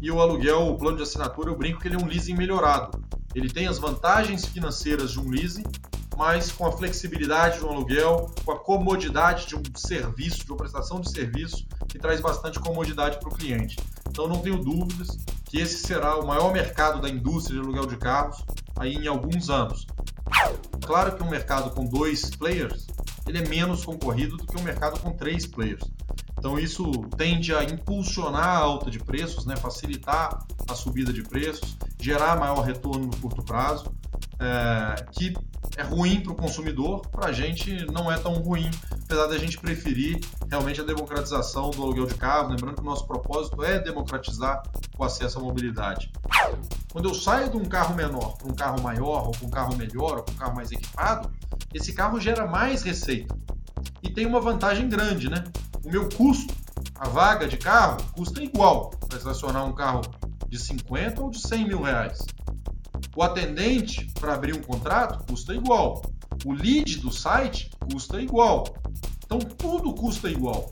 e o aluguel, o plano de assinatura, eu brinco que ele é um leasing melhorado. Ele tem as vantagens financeiras de um leasing, mas com a flexibilidade de um aluguel, com a comodidade de um serviço, de uma prestação de serviço, que traz bastante comodidade para o cliente. Então não tenho dúvidas que esse será o maior mercado da indústria de aluguel de carros aí em alguns anos. Claro que um mercado com dois players ele é menos concorrido do que um mercado com três players. Então isso tende a impulsionar a alta de preços, né, facilitar a subida de preços, gerar maior retorno no curto prazo, é, que é ruim para o consumidor, para a gente não é tão ruim, apesar da gente preferir realmente a democratização do aluguel de carro, lembrando que o nosso propósito é democratizar o acesso à mobilidade. Quando eu saio de um carro menor para um carro maior, ou para um carro melhor, ou para um carro mais equipado, esse carro gera mais receita. E tem uma vantagem grande, né? o meu custo, a vaga de carro, custa igual para estacionar um carro de 50 ou de 100 mil reais. O atendente para abrir um contrato custa igual. O lead do site custa igual. Então tudo custa igual.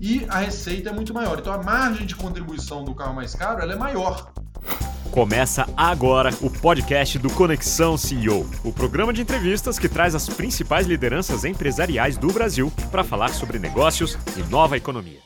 E a receita é muito maior. Então a margem de contribuição do carro mais caro ela é maior. Começa agora o podcast do Conexão CEO, o programa de entrevistas que traz as principais lideranças empresariais do Brasil para falar sobre negócios e nova economia.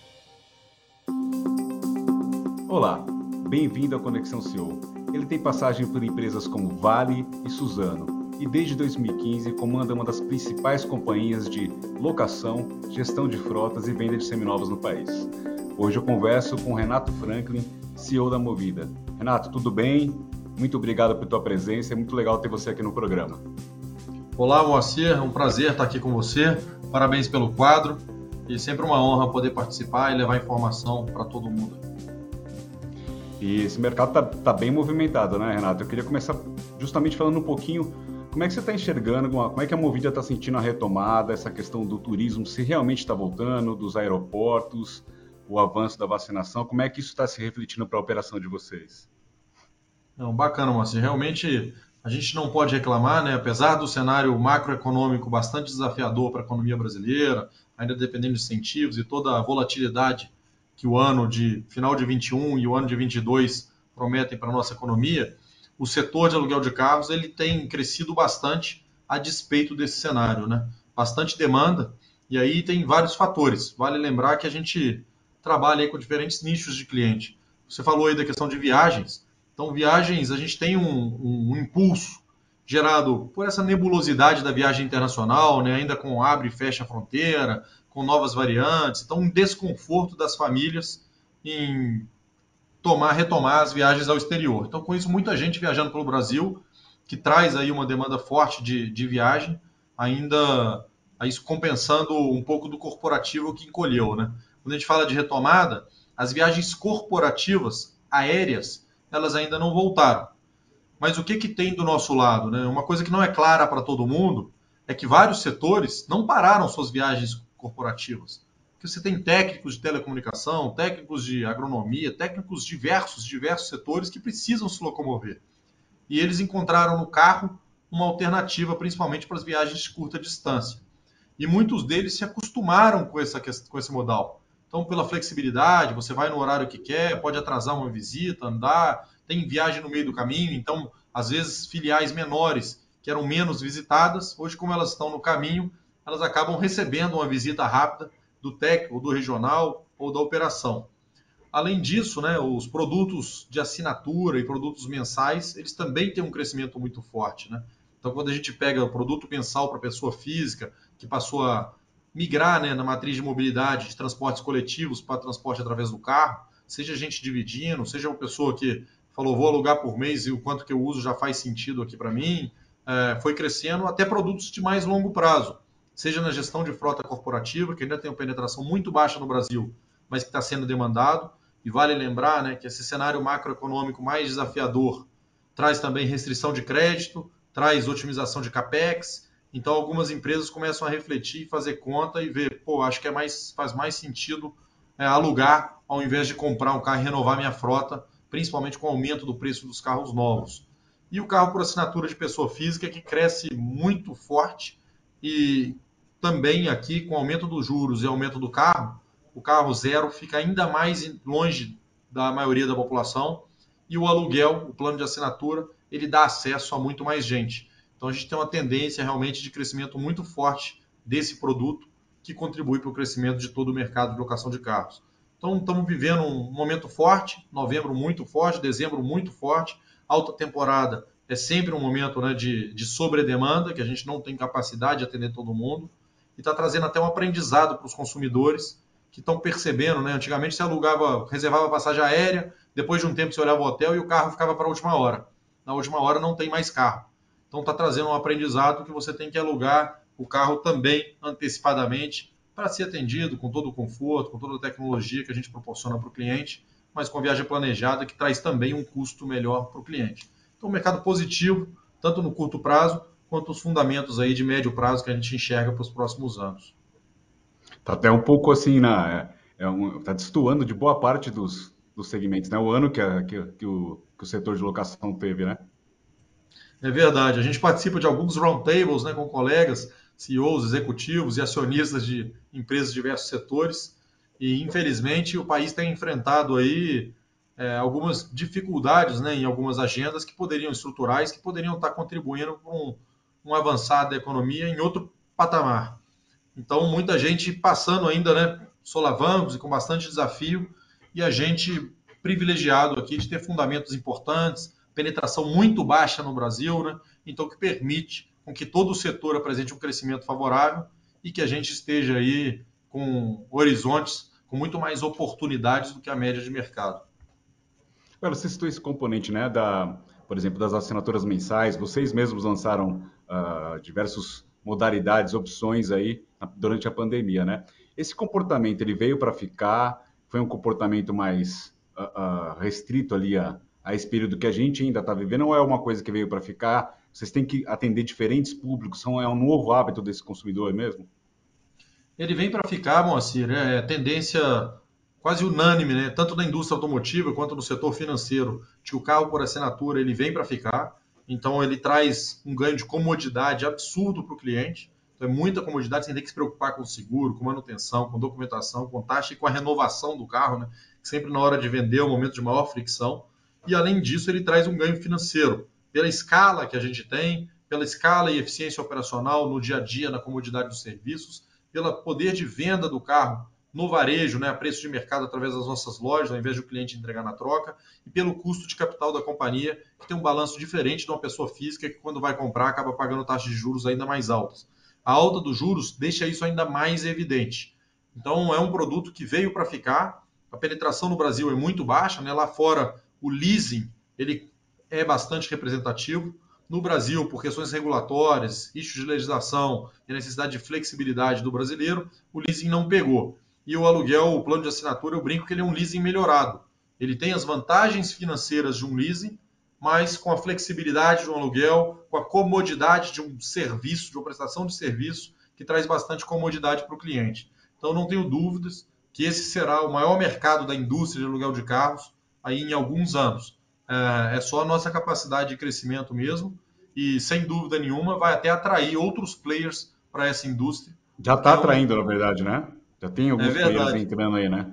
Olá, bem-vindo ao Conexão CEO. Ele tem passagem por empresas como Vale e Suzano e desde 2015 comanda uma das principais companhias de locação, gestão de frotas e venda de seminovos no país. Hoje eu converso com Renato Franklin, CEO da Movida. Renato, tudo bem? Muito obrigado pela tua presença, é muito legal ter você aqui no programa. Olá, Moacir, é um prazer estar aqui com você. Parabéns pelo quadro e sempre uma honra poder participar e levar informação para todo mundo. E esse mercado está tá bem movimentado, né, Renato? Eu queria começar justamente falando um pouquinho como é que você está enxergando, como é que a Movida está sentindo a retomada, essa questão do turismo, se realmente está voltando, dos aeroportos, o avanço da vacinação, como é que isso está se refletindo para a operação de vocês? Não, bacana, Márcio. Realmente a gente não pode reclamar, né? apesar do cenário macroeconômico bastante desafiador para a economia brasileira, ainda dependendo de incentivos e toda a volatilidade que o ano de final de 21 e o ano de 22 prometem para a nossa economia, o setor de aluguel de carros ele tem crescido bastante a despeito desse cenário, né? Bastante demanda e aí tem vários fatores. Vale lembrar que a gente trabalha com diferentes nichos de cliente. Você falou aí da questão de viagens. Então, viagens, a gente tem um, um, um impulso gerado por essa nebulosidade da viagem internacional, né? ainda com abre e fecha a fronteira, com novas variantes. Então, um desconforto das famílias em tomar, retomar as viagens ao exterior. Então, com isso, muita gente viajando pelo Brasil, que traz aí uma demanda forte de, de viagem, ainda compensando um pouco do corporativo que encolheu, né? Quando a gente fala de retomada, as viagens corporativas aéreas, elas ainda não voltaram. Mas o que, que tem do nosso lado? Né? Uma coisa que não é clara para todo mundo é que vários setores não pararam suas viagens corporativas. Porque você tem técnicos de telecomunicação, técnicos de agronomia, técnicos diversos, diversos setores que precisam se locomover. E eles encontraram no carro uma alternativa, principalmente para as viagens de curta distância. E muitos deles se acostumaram com, essa, com esse modal. Então, pela flexibilidade, você vai no horário que quer, pode atrasar uma visita, andar, tem viagem no meio do caminho. Então, às vezes, filiais menores que eram menos visitadas, hoje, como elas estão no caminho, elas acabam recebendo uma visita rápida do técnico, do regional ou da operação. Além disso, né, os produtos de assinatura e produtos mensais, eles também têm um crescimento muito forte. Né? Então, quando a gente pega o produto mensal para pessoa física, que passou a migrar né, na matriz de mobilidade de transportes coletivos para transporte através do carro, seja gente dividindo, seja uma pessoa que falou vou alugar por mês e o quanto que eu uso já faz sentido aqui para mim, é, foi crescendo até produtos de mais longo prazo, seja na gestão de frota corporativa, que ainda tem uma penetração muito baixa no Brasil, mas que está sendo demandado, e vale lembrar né, que esse cenário macroeconômico mais desafiador traz também restrição de crédito, traz otimização de capex, então algumas empresas começam a refletir, fazer conta e ver, pô, acho que é mais, faz mais sentido é, alugar ao invés de comprar um carro e renovar minha frota, principalmente com o aumento do preço dos carros novos. E o carro por assinatura de pessoa física que cresce muito forte e também aqui com o aumento dos juros e aumento do carro, o carro zero fica ainda mais longe da maioria da população. E o aluguel, o plano de assinatura, ele dá acesso a muito mais gente. Então a gente tem uma tendência realmente de crescimento muito forte desse produto que contribui para o crescimento de todo o mercado de locação de carros. Então estamos vivendo um momento forte, novembro muito forte, dezembro muito forte, alta temporada é sempre um momento né, de, de sobredemanda, que a gente não tem capacidade de atender todo mundo, e está trazendo até um aprendizado para os consumidores que estão percebendo, né? Antigamente você alugava, reservava passagem aérea, depois de um tempo você olhava o hotel e o carro ficava para a última hora. Na última hora não tem mais carro. Então está trazendo um aprendizado que você tem que alugar o carro também antecipadamente para ser atendido com todo o conforto, com toda a tecnologia que a gente proporciona para o cliente, mas com viagem planejada que traz também um custo melhor para o cliente. Então, um mercado positivo, tanto no curto prazo quanto os fundamentos aí de médio prazo que a gente enxerga para os próximos anos. Está até um pouco assim, na, é, é um, tá destoando de boa parte dos, dos segmentos, né? O ano que, a, que, que, o, que o setor de locação teve, né? É verdade. A gente participa de alguns roundtables né, com colegas, CEOs, executivos e acionistas de empresas de diversos setores. E, infelizmente, o país tem enfrentado aí é, algumas dificuldades né, em algumas agendas que poderiam, estruturais, que poderiam estar contribuindo para um, um avançar da economia em outro patamar. Então, muita gente passando ainda, né, solavancos e com bastante desafio, e a gente privilegiado aqui de ter fundamentos importantes, penetração muito baixa no Brasil, né, então que permite com que todo o setor apresente um crescimento favorável e que a gente esteja aí com horizontes, com muito mais oportunidades do que a média de mercado. Agora, você citou esse componente, né, da, por exemplo, das assinaturas mensais. Vocês mesmos lançaram uh, diversas modalidades, opções aí durante a pandemia, né? Esse comportamento ele veio para ficar? Foi um comportamento mais uh, uh, restrito ali a, a esse período que a gente ainda está vivendo? Ou é uma coisa que veio para ficar? Vocês têm que atender diferentes públicos? São, é um novo hábito desse consumidor mesmo? Ele vem para ficar, Moacir. É tendência quase unânime, né? tanto na indústria automotiva quanto no setor financeiro, que o carro por assinatura ele vem para ficar. Então ele traz um ganho de comodidade absurdo para o cliente. Então é muita comodidade sem ter que se preocupar com seguro, com manutenção, com documentação, com taxa e com a renovação do carro, né? sempre na hora de vender é o momento de maior fricção. E além disso ele traz um ganho financeiro pela escala que a gente tem, pela escala e eficiência operacional no dia a dia, na comodidade dos serviços, pelo poder de venda do carro no varejo, né, a preço de mercado através das nossas lojas, ao invés de o cliente entregar na troca, e pelo custo de capital da companhia, que tem um balanço diferente de uma pessoa física que, quando vai comprar, acaba pagando taxas de juros ainda mais altas. A alta dos juros deixa isso ainda mais evidente. Então, é um produto que veio para ficar. A penetração no Brasil é muito baixa, né? lá fora o leasing ele é bastante representativo. No Brasil, por questões regulatórias, issues de legislação e necessidade de flexibilidade do brasileiro, o leasing não pegou. E o aluguel, o plano de assinatura, eu brinco que ele é um leasing melhorado. Ele tem as vantagens financeiras de um leasing, mas com a flexibilidade de um aluguel, com a comodidade de um serviço, de uma prestação de serviço, que traz bastante comodidade para o cliente. Então, não tenho dúvidas que esse será o maior mercado da indústria de aluguel de carros aí em alguns anos. É, é só a nossa capacidade de crescimento mesmo e, sem dúvida nenhuma, vai até atrair outros players para essa indústria. Já está atraindo, na verdade, né? Já tem alguns é players entrando aí, né?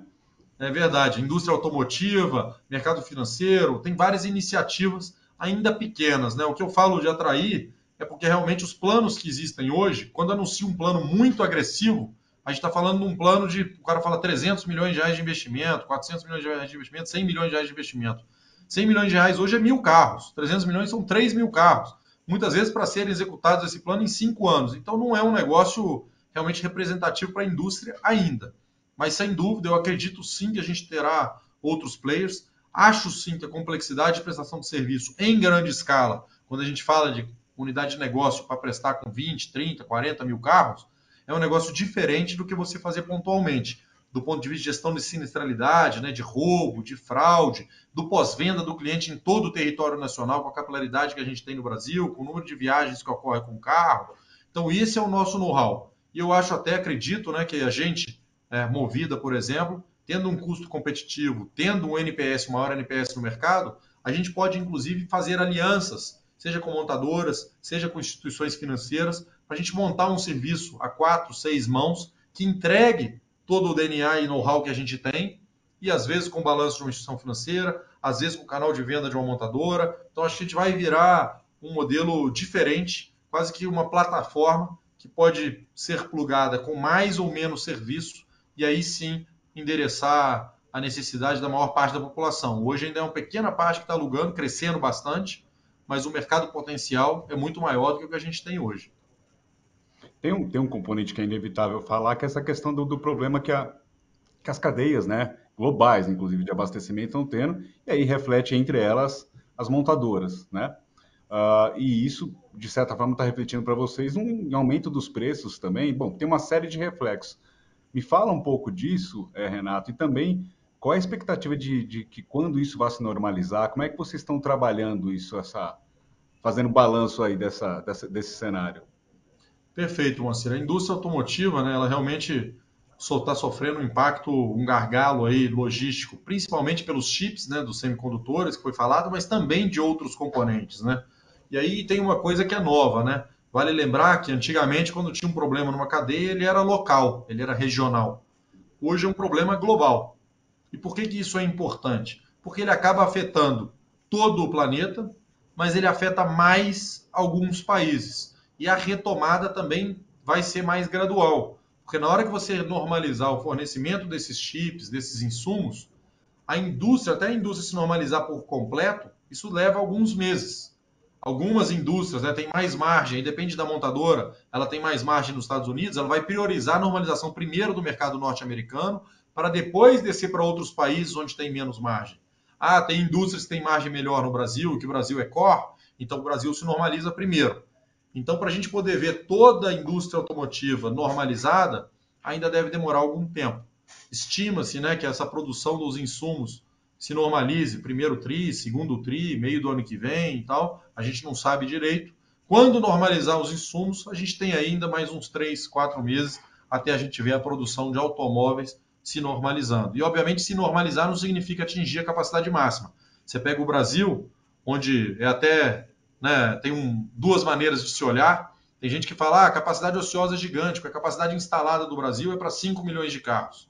É verdade. Indústria automotiva, mercado financeiro, tem várias iniciativas ainda pequenas, né? O que eu falo de atrair é porque realmente os planos que existem hoje, quando anuncia um plano muito agressivo, a gente está falando de um plano de, o cara fala 300 milhões de reais de investimento, 400 milhões de reais de investimento, 100 milhões de reais de investimento. 100 milhões de reais hoje é mil carros, 300 milhões são 3 mil carros. Muitas vezes para serem executados esse plano em cinco anos. Então não é um negócio realmente representativo para a indústria ainda. Mas sem dúvida, eu acredito sim que a gente terá outros players. Acho sim que a complexidade de prestação de serviço em grande escala, quando a gente fala de unidade de negócio para prestar com 20, 30, 40 mil carros, é um negócio diferente do que você fazer pontualmente. Do ponto de vista de gestão de sinistralidade, né, de roubo, de fraude, do pós-venda do cliente em todo o território nacional, com a capilaridade que a gente tem no Brasil, com o número de viagens que ocorre com o carro. Então, esse é o nosso know-how. E eu acho até, acredito, né, que a gente, é, movida, por exemplo, tendo um custo competitivo, tendo um NPS, maior NPS no mercado, a gente pode, inclusive, fazer alianças, seja com montadoras, seja com instituições financeiras, para a gente montar um serviço a quatro, seis mãos que entregue todo o DNA e know-how que a gente tem e às vezes com balanço de uma instituição financeira, às vezes com canal de venda de uma montadora. Então acho que a gente vai virar um modelo diferente, quase que uma plataforma que pode ser plugada com mais ou menos serviço e aí sim endereçar a necessidade da maior parte da população. Hoje ainda é uma pequena parte que está alugando, crescendo bastante, mas o mercado potencial é muito maior do que o que a gente tem hoje. Tem um, tem um componente que é inevitável falar, que é essa questão do, do problema que, a, que as cadeias né, globais, inclusive de abastecimento, estão tendo, e aí reflete entre elas as montadoras. Né? Uh, e isso, de certa forma, está refletindo para vocês um aumento dos preços também. Bom, tem uma série de reflexos. Me fala um pouco disso, é, Renato, e também qual é a expectativa de, de, que quando isso vai se normalizar? Como é que vocês estão trabalhando isso, essa, fazendo balanço aí dessa, dessa desse cenário? Perfeito, Moacir. A indústria automotiva, né, ela realmente está sofrendo um impacto, um gargalo aí logístico, principalmente pelos chips, né, dos semicondutores que foi falado, mas também de outros componentes, né? E aí tem uma coisa que é nova, né? Vale lembrar que antigamente quando tinha um problema numa cadeia, ele era local, ele era regional. Hoje é um problema global. E por que, que isso é importante? Porque ele acaba afetando todo o planeta, mas ele afeta mais alguns países e a retomada também vai ser mais gradual. Porque na hora que você normalizar o fornecimento desses chips, desses insumos, a indústria, até a indústria se normalizar por completo, isso leva alguns meses. Algumas indústrias né, têm mais margem, depende da montadora, ela tem mais margem nos Estados Unidos, ela vai priorizar a normalização primeiro do mercado norte-americano, para depois descer para outros países onde tem menos margem. Ah, tem indústrias que têm margem melhor no Brasil, que o Brasil é core, então o Brasil se normaliza primeiro. Então, para a gente poder ver toda a indústria automotiva normalizada, ainda deve demorar algum tempo. Estima-se né, que essa produção dos insumos se normalize primeiro tri, segundo tri, meio do ano que vem e tal. A gente não sabe direito. Quando normalizar os insumos, a gente tem ainda mais uns três, quatro meses até a gente ver a produção de automóveis se normalizando. E, obviamente, se normalizar não significa atingir a capacidade máxima. Você pega o Brasil, onde é até né, tem um, duas maneiras de se olhar. Tem gente que fala ah, a capacidade ociosa é gigante, porque a capacidade instalada do Brasil é para 5 milhões de carros.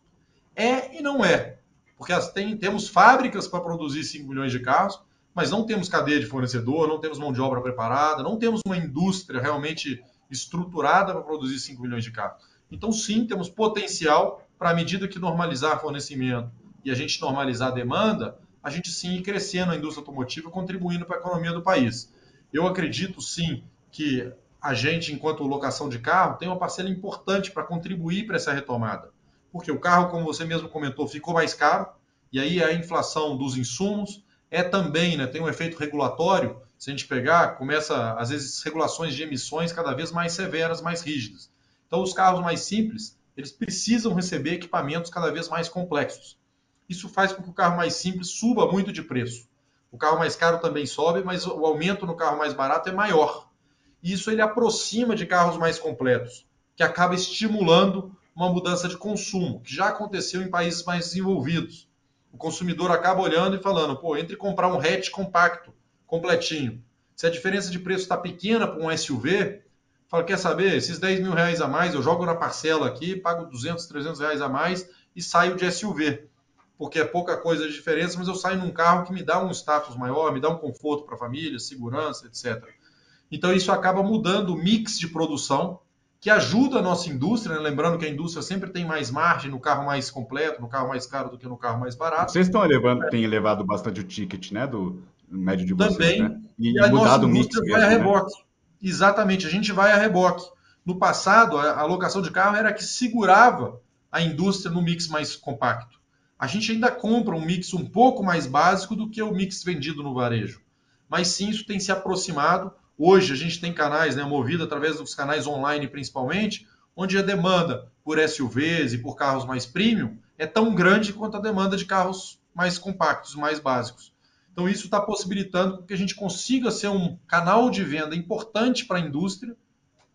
É e não é. Porque tem, temos fábricas para produzir 5 milhões de carros, mas não temos cadeia de fornecedor, não temos mão de obra preparada, não temos uma indústria realmente estruturada para produzir 5 milhões de carros. Então, sim, temos potencial para, à medida que normalizar fornecimento e a gente normalizar a demanda, a gente sim ir crescendo a indústria automotiva, contribuindo para a economia do país. Eu acredito sim que a gente, enquanto locação de carro, tem uma parcela importante para contribuir para essa retomada. Porque o carro, como você mesmo comentou, ficou mais caro, e aí a inflação dos insumos é também, né, tem um efeito regulatório. Se a gente pegar, começa, às vezes, regulações de emissões cada vez mais severas, mais rígidas. Então, os carros mais simples, eles precisam receber equipamentos cada vez mais complexos. Isso faz com que o carro mais simples suba muito de preço. O carro mais caro também sobe, mas o aumento no carro mais barato é maior. Isso ele aproxima de carros mais completos, que acaba estimulando uma mudança de consumo, que já aconteceu em países mais desenvolvidos. O consumidor acaba olhando e falando, pô, entre comprar um hatch compacto, completinho, se a diferença de preço está pequena para um SUV, fala, quer saber, esses 10 mil reais a mais, eu jogo na parcela aqui, pago 200, 300 reais a mais e saio de SUV porque é pouca coisa de diferença, mas eu saio num carro que me dá um status maior, me dá um conforto para a família, segurança, etc. Então isso acaba mudando o mix de produção, que ajuda a nossa indústria, né? lembrando que a indústria sempre tem mais margem no carro mais completo, no carro mais caro do que no carro mais barato. Vocês estão elevando, é. têm elevado bastante o ticket, né, do médio de vocês, Também, né? e, e a mudado nossa indústria vai mesmo, a né? reboque. Né? Exatamente, a gente vai a reboque. No passado, a alocação de carro era que segurava a indústria no mix mais compacto a gente ainda compra um mix um pouco mais básico do que o mix vendido no varejo. Mas sim, isso tem se aproximado. Hoje a gente tem canais, né, movido através dos canais online principalmente, onde a demanda por SUVs e por carros mais premium é tão grande quanto a demanda de carros mais compactos, mais básicos. Então isso está possibilitando que a gente consiga ser um canal de venda importante para a indústria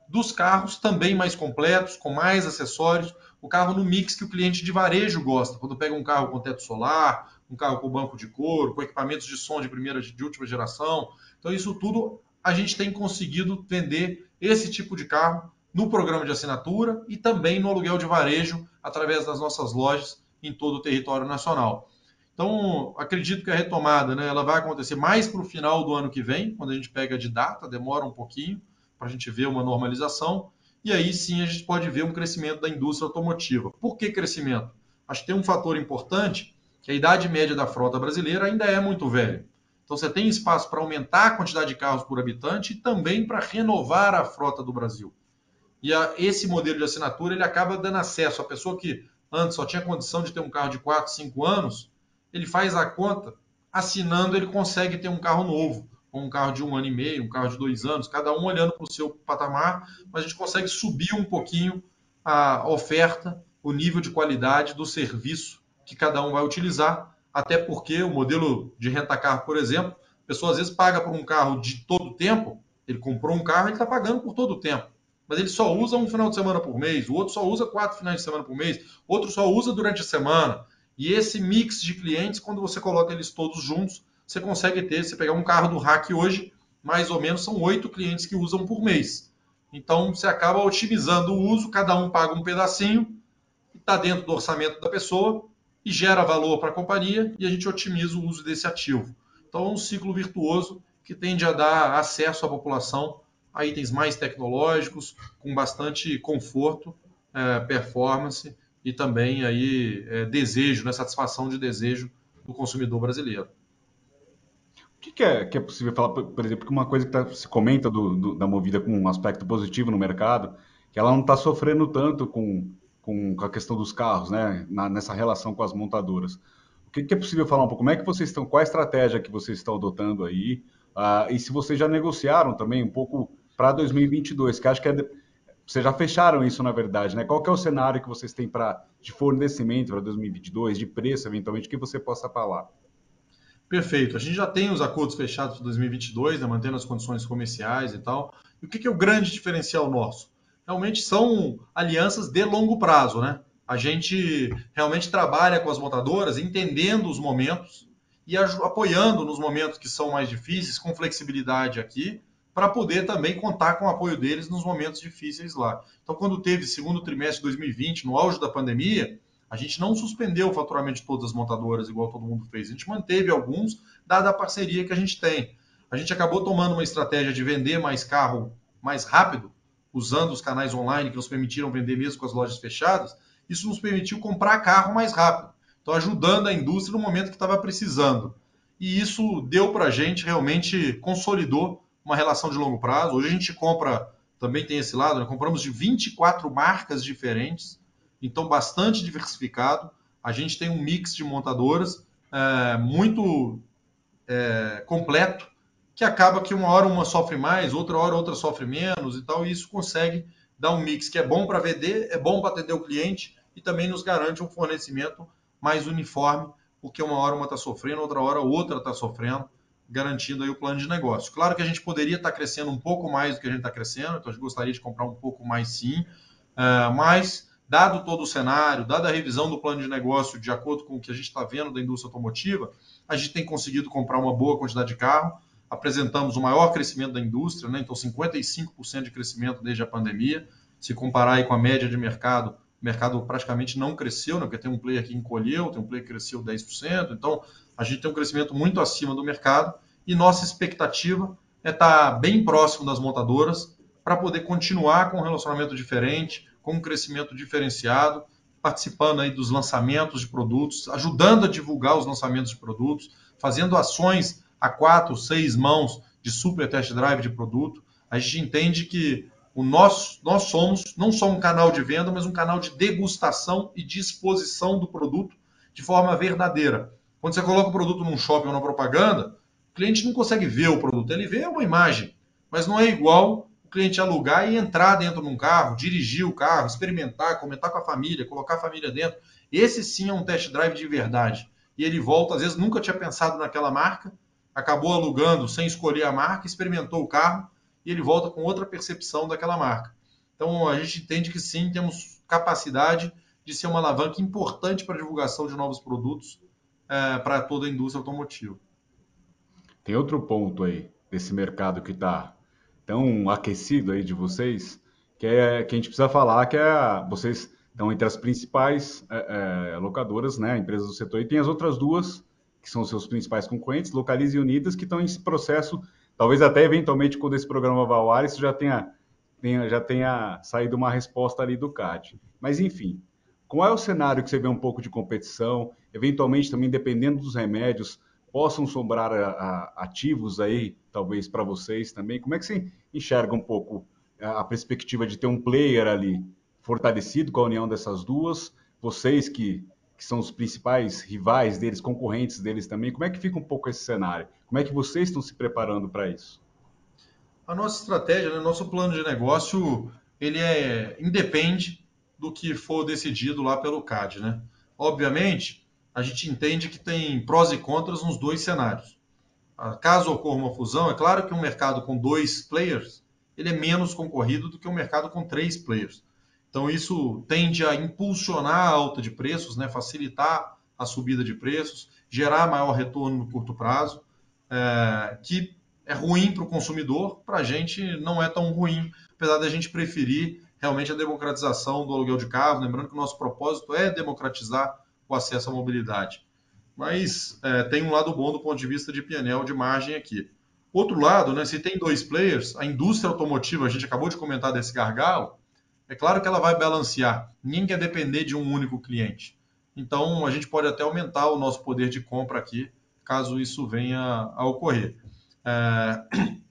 dos carros também mais completos, com mais acessórios, o carro no mix que o cliente de varejo gosta. Quando pega um carro com teto solar, um carro com banco de couro, com equipamentos de som de primeira de última geração. Então isso tudo a gente tem conseguido vender esse tipo de carro no programa de assinatura e também no aluguel de varejo através das nossas lojas em todo o território nacional. Então, acredito que a retomada né, ela vai acontecer mais para o final do ano que vem, quando a gente pega de data, demora um pouquinho para a gente ver uma normalização, e aí sim a gente pode ver um crescimento da indústria automotiva. Por que crescimento? Acho que tem um fator importante, que a idade média da frota brasileira ainda é muito velha. Então você tem espaço para aumentar a quantidade de carros por habitante e também para renovar a frota do Brasil. E a, esse modelo de assinatura ele acaba dando acesso à pessoa que antes só tinha condição de ter um carro de 4, 5 anos, ele faz a conta, assinando ele consegue ter um carro novo, ou um carro de um ano e meio, um carro de dois anos, cada um olhando para o seu patamar, mas a gente consegue subir um pouquinho a oferta, o nível de qualidade do serviço que cada um vai utilizar, até porque o modelo de renta-carro, por exemplo, a pessoa às vezes paga por um carro de todo o tempo, ele comprou um carro, ele está pagando por todo o tempo mas ele só usa um final de semana por mês, o outro só usa quatro finais de semana por mês, outro só usa durante a semana. E esse mix de clientes, quando você coloca eles todos juntos, você consegue ter, se pegar um carro do Hack hoje, mais ou menos são oito clientes que usam por mês. Então você acaba otimizando o uso, cada um paga um pedacinho, está dentro do orçamento da pessoa e gera valor para a companhia e a gente otimiza o uso desse ativo. Então é um ciclo virtuoso que tende a dar acesso à população a itens mais tecnológicos, com bastante conforto, é, performance e também aí é, desejo, né, satisfação de desejo do consumidor brasileiro. Que, que, é, que é possível falar, por exemplo, que uma coisa que tá, se comenta do, do, da Movida com um aspecto positivo no mercado, que ela não está sofrendo tanto com, com, a questão dos carros, né, na, nessa relação com as montadoras. O que, que, é possível falar um pouco? Como é que vocês estão, qual a estratégia que vocês estão adotando aí? Uh, e se vocês já negociaram também um pouco para 2022, que acho que é, vocês já fecharam isso na verdade, né? Qual é o cenário que vocês têm para de fornecimento para 2022, de preço eventualmente que você possa falar? Perfeito. A gente já tem os acordos fechados para 2022, né, mantendo as condições comerciais e tal. E o que, que é o grande diferencial nosso? Realmente são alianças de longo prazo, né? A gente realmente trabalha com as montadoras, entendendo os momentos e apoiando nos momentos que são mais difíceis, com flexibilidade aqui, para poder também contar com o apoio deles nos momentos difíceis lá. Então, quando teve segundo trimestre de 2020, no auge da pandemia, a gente não suspendeu o faturamento de todas as montadoras, igual todo mundo fez. A gente manteve alguns, dada a parceria que a gente tem. A gente acabou tomando uma estratégia de vender mais carro mais rápido, usando os canais online que nos permitiram vender mesmo com as lojas fechadas. Isso nos permitiu comprar carro mais rápido. Então, ajudando a indústria no momento que estava precisando. E isso deu para a gente, realmente consolidou uma relação de longo prazo. Hoje a gente compra, também tem esse lado, né? compramos de 24 marcas diferentes, então bastante diversificado. A gente tem um mix de montadoras é, muito é, completo, que acaba que uma hora uma sofre mais, outra hora outra sofre menos e tal, e isso consegue dar um mix que é bom para vender, é bom para atender o cliente e também nos garante um fornecimento mais uniforme, porque uma hora uma está sofrendo, outra hora outra está sofrendo garantindo aí o plano de negócio. Claro que a gente poderia estar crescendo um pouco mais do que a gente está crescendo, então a gente gostaria de comprar um pouco mais sim, uh, mas dado todo o cenário, dada a revisão do plano de negócio de acordo com o que a gente está vendo da indústria automotiva, a gente tem conseguido comprar uma boa quantidade de carro, apresentamos o maior crescimento da indústria, né? então 55% de crescimento desde a pandemia, se comparar aí com a média de mercado, o mercado praticamente não cresceu, né? porque tem um player que encolheu, tem um player que cresceu 10%, então a gente tem um crescimento muito acima do mercado e nossa expectativa é estar bem próximo das montadoras para poder continuar com um relacionamento diferente, com um crescimento diferenciado, participando aí dos lançamentos de produtos, ajudando a divulgar os lançamentos de produtos, fazendo ações a quatro, seis mãos de super test drive de produto. A gente entende que o nosso, nós somos não só um canal de venda, mas um canal de degustação e de exposição do produto de forma verdadeira. Quando você coloca o produto num shopping ou na propaganda, o cliente não consegue ver o produto, ele vê uma imagem, mas não é igual cliente alugar e entrar dentro de um carro, dirigir o carro, experimentar, comentar com a família, colocar a família dentro. Esse sim é um test drive de verdade. E ele volta, às vezes nunca tinha pensado naquela marca, acabou alugando sem escolher a marca, experimentou o carro e ele volta com outra percepção daquela marca. Então a gente entende que sim, temos capacidade de ser uma alavanca importante para a divulgação de novos produtos é, para toda a indústria automotiva. Tem outro ponto aí desse mercado que está tão aquecido aí de vocês, que é que a gente precisa falar que é vocês Então, entre as principais é, é, locadoras, né, empresas do setor, e tem as outras duas, que são os seus principais concorrentes, Localize e Unidas, que estão em processo, talvez até eventualmente quando esse programa vá ao ar, isso já tenha, tenha, já tenha saído uma resposta ali do CAD. Mas, enfim, qual é o cenário que você vê um pouco de competição, eventualmente também dependendo dos remédios, possam sobrar a, a, ativos aí, talvez para vocês também? Como é que você enxerga um pouco a, a perspectiva de ter um player ali fortalecido com a união dessas duas? Vocês que, que são os principais rivais deles, concorrentes deles também, como é que fica um pouco esse cenário? Como é que vocês estão se preparando para isso? A nossa estratégia, né, nosso plano de negócio, ele é independe do que for decidido lá pelo CAD, né? Obviamente, a gente entende que tem prós e contras nos dois cenários. Ah, caso ocorra uma fusão, é claro que um mercado com dois players ele é menos concorrido do que um mercado com três players. Então isso tende a impulsionar a alta de preços, né, facilitar a subida de preços, gerar maior retorno no curto prazo, é, que é ruim para o consumidor, para a gente não é tão ruim, apesar da gente preferir realmente a democratização do aluguel de carro. Lembrando que o nosso propósito é democratizar o acesso à mobilidade. Mas é, tem um lado bom do ponto de vista de PNL de margem aqui. Outro lado, né, se tem dois players, a indústria automotiva, a gente acabou de comentar desse gargalo, é claro que ela vai balancear. Ninguém quer depender de um único cliente. Então, a gente pode até aumentar o nosso poder de compra aqui, caso isso venha a ocorrer. É...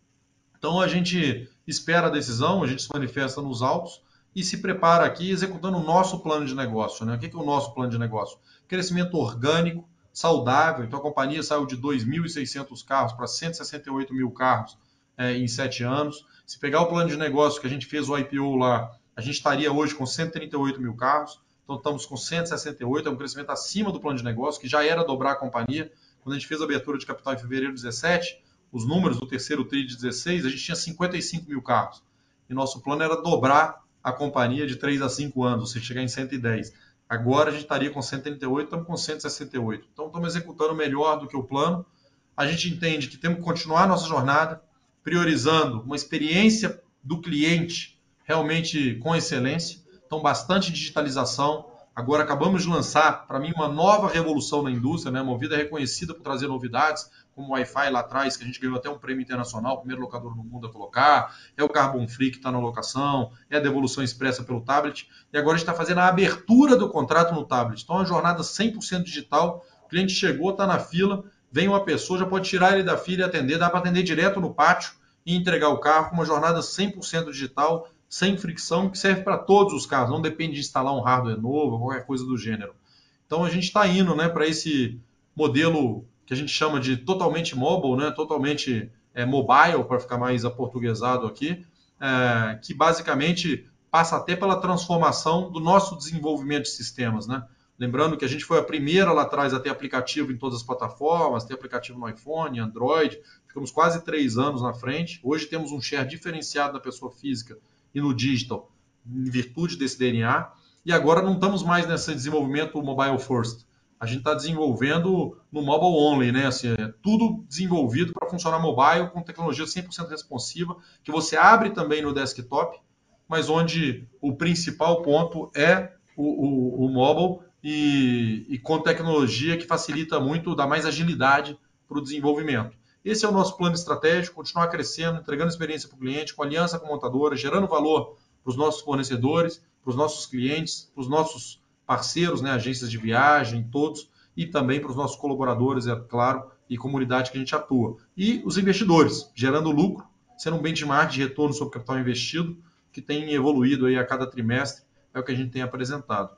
Então, a gente espera a decisão, a gente se manifesta nos autos, e se prepara aqui executando o nosso plano de negócio. Né? O que é o nosso plano de negócio? Crescimento orgânico, saudável. Então a companhia saiu de 2.600 carros para 168 mil carros é, em sete anos. Se pegar o plano de negócio que a gente fez o IPO lá, a gente estaria hoje com 138 mil carros. Então estamos com 168, é um crescimento acima do plano de negócio, que já era dobrar a companhia. Quando a gente fez a abertura de capital em fevereiro de 17, os números do terceiro TRI de 16, a gente tinha 55 mil carros. E nosso plano era dobrar a companhia de 3 a 5 anos, você chegar em 110. Agora a gente estaria com 138, estamos com 168. Então estamos executando melhor do que o plano. A gente entende que temos que continuar nossa jornada, priorizando uma experiência do cliente realmente com excelência. Então, bastante digitalização. Agora acabamos de lançar, para mim, uma nova revolução na indústria, né? Movida é reconhecida por trazer novidades como o Wi-Fi lá atrás, que a gente ganhou até um prêmio internacional, primeiro locador no mundo a colocar, é o Carbon Free que está na locação, é a devolução expressa pelo tablet, e agora a gente está fazendo a abertura do contrato no tablet. Então, é uma jornada 100% digital, o cliente chegou, está na fila, vem uma pessoa, já pode tirar ele da fila e atender, dá para atender direto no pátio e entregar o carro uma jornada 100% digital, sem fricção, que serve para todos os carros, não depende de instalar um hardware novo, qualquer coisa do gênero. Então, a gente está indo né, para esse modelo que a gente chama de totalmente mobile, né? totalmente é, mobile, para ficar mais aportuguesado aqui, é, que basicamente passa até pela transformação do nosso desenvolvimento de sistemas. Né? Lembrando que a gente foi a primeira lá atrás a ter aplicativo em todas as plataformas, ter aplicativo no iPhone, Android, ficamos quase três anos na frente. Hoje temos um share diferenciado na pessoa física e no digital, em virtude desse DNA. E agora não estamos mais nesse desenvolvimento mobile first a gente está desenvolvendo no mobile only, né? Assim, é tudo desenvolvido para funcionar mobile com tecnologia 100% responsiva, que você abre também no desktop, mas onde o principal ponto é o, o, o mobile e, e, com tecnologia que facilita muito, dá mais agilidade para o desenvolvimento. Esse é o nosso plano estratégico, continuar crescendo, entregando experiência para o cliente, com aliança com a montadora, gerando valor para os nossos fornecedores, para os nossos clientes, para os nossos parceiros, né, agências de viagem, todos, e também para os nossos colaboradores, é claro, e comunidade que a gente atua. E os investidores, gerando lucro, sendo um benchmark de retorno sobre capital investido, que tem evoluído aí a cada trimestre, é o que a gente tem apresentado.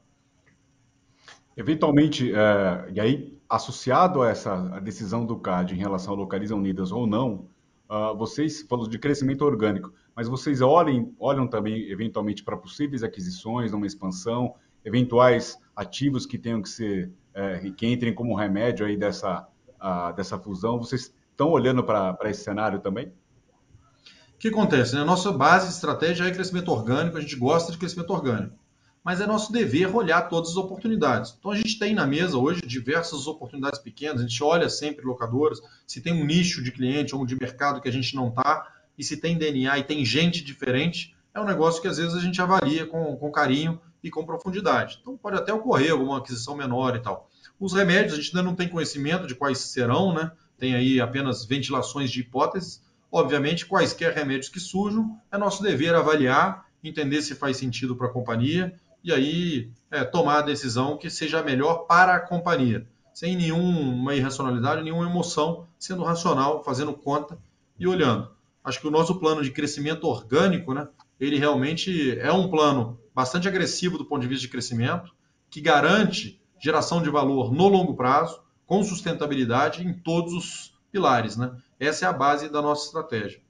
Eventualmente, é, e aí, associado a essa a decisão do CAD em relação a Localiza Unidas ou não, uh, vocês falam de crescimento orgânico, mas vocês olhem, olham também, eventualmente, para possíveis aquisições, uma expansão, eventuais ativos que tenham que ser é, que entrem como remédio aí dessa, a, dessa fusão. Vocês estão olhando para esse cenário também? O que acontece? Né? Nossa base de estratégia é crescimento orgânico, a gente gosta de crescimento orgânico. Mas é nosso dever olhar todas as oportunidades. Então a gente tem na mesa hoje diversas oportunidades pequenas, a gente olha sempre locadoras, se tem um nicho de cliente ou de mercado que a gente não está, e se tem DNA e tem gente diferente, é um negócio que às vezes a gente avalia com, com carinho e com profundidade. Então pode até ocorrer alguma aquisição menor e tal. Os remédios, a gente ainda não tem conhecimento de quais serão, né? Tem aí apenas ventilações de hipóteses. Obviamente, quaisquer remédios que surjam, é nosso dever avaliar, entender se faz sentido para a companhia e aí é, tomar a decisão que seja melhor para a companhia, sem nenhuma irracionalidade, nenhuma emoção, sendo racional, fazendo conta e olhando. Acho que o nosso plano de crescimento orgânico, né, ele realmente é um plano bastante agressivo do ponto de vista de crescimento, que garante geração de valor no longo prazo, com sustentabilidade em todos os pilares. Né? Essa é a base da nossa estratégia.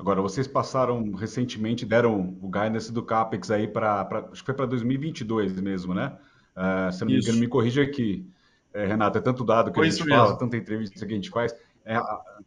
Agora, vocês passaram recentemente, deram o guidance do CAPEX aí para, acho que foi para 2022 mesmo, né? Uh, se não me engano, me corrija aqui, é, Renato, é tanto dado que foi a gente fala, tanta entrevista que a gente faz, é,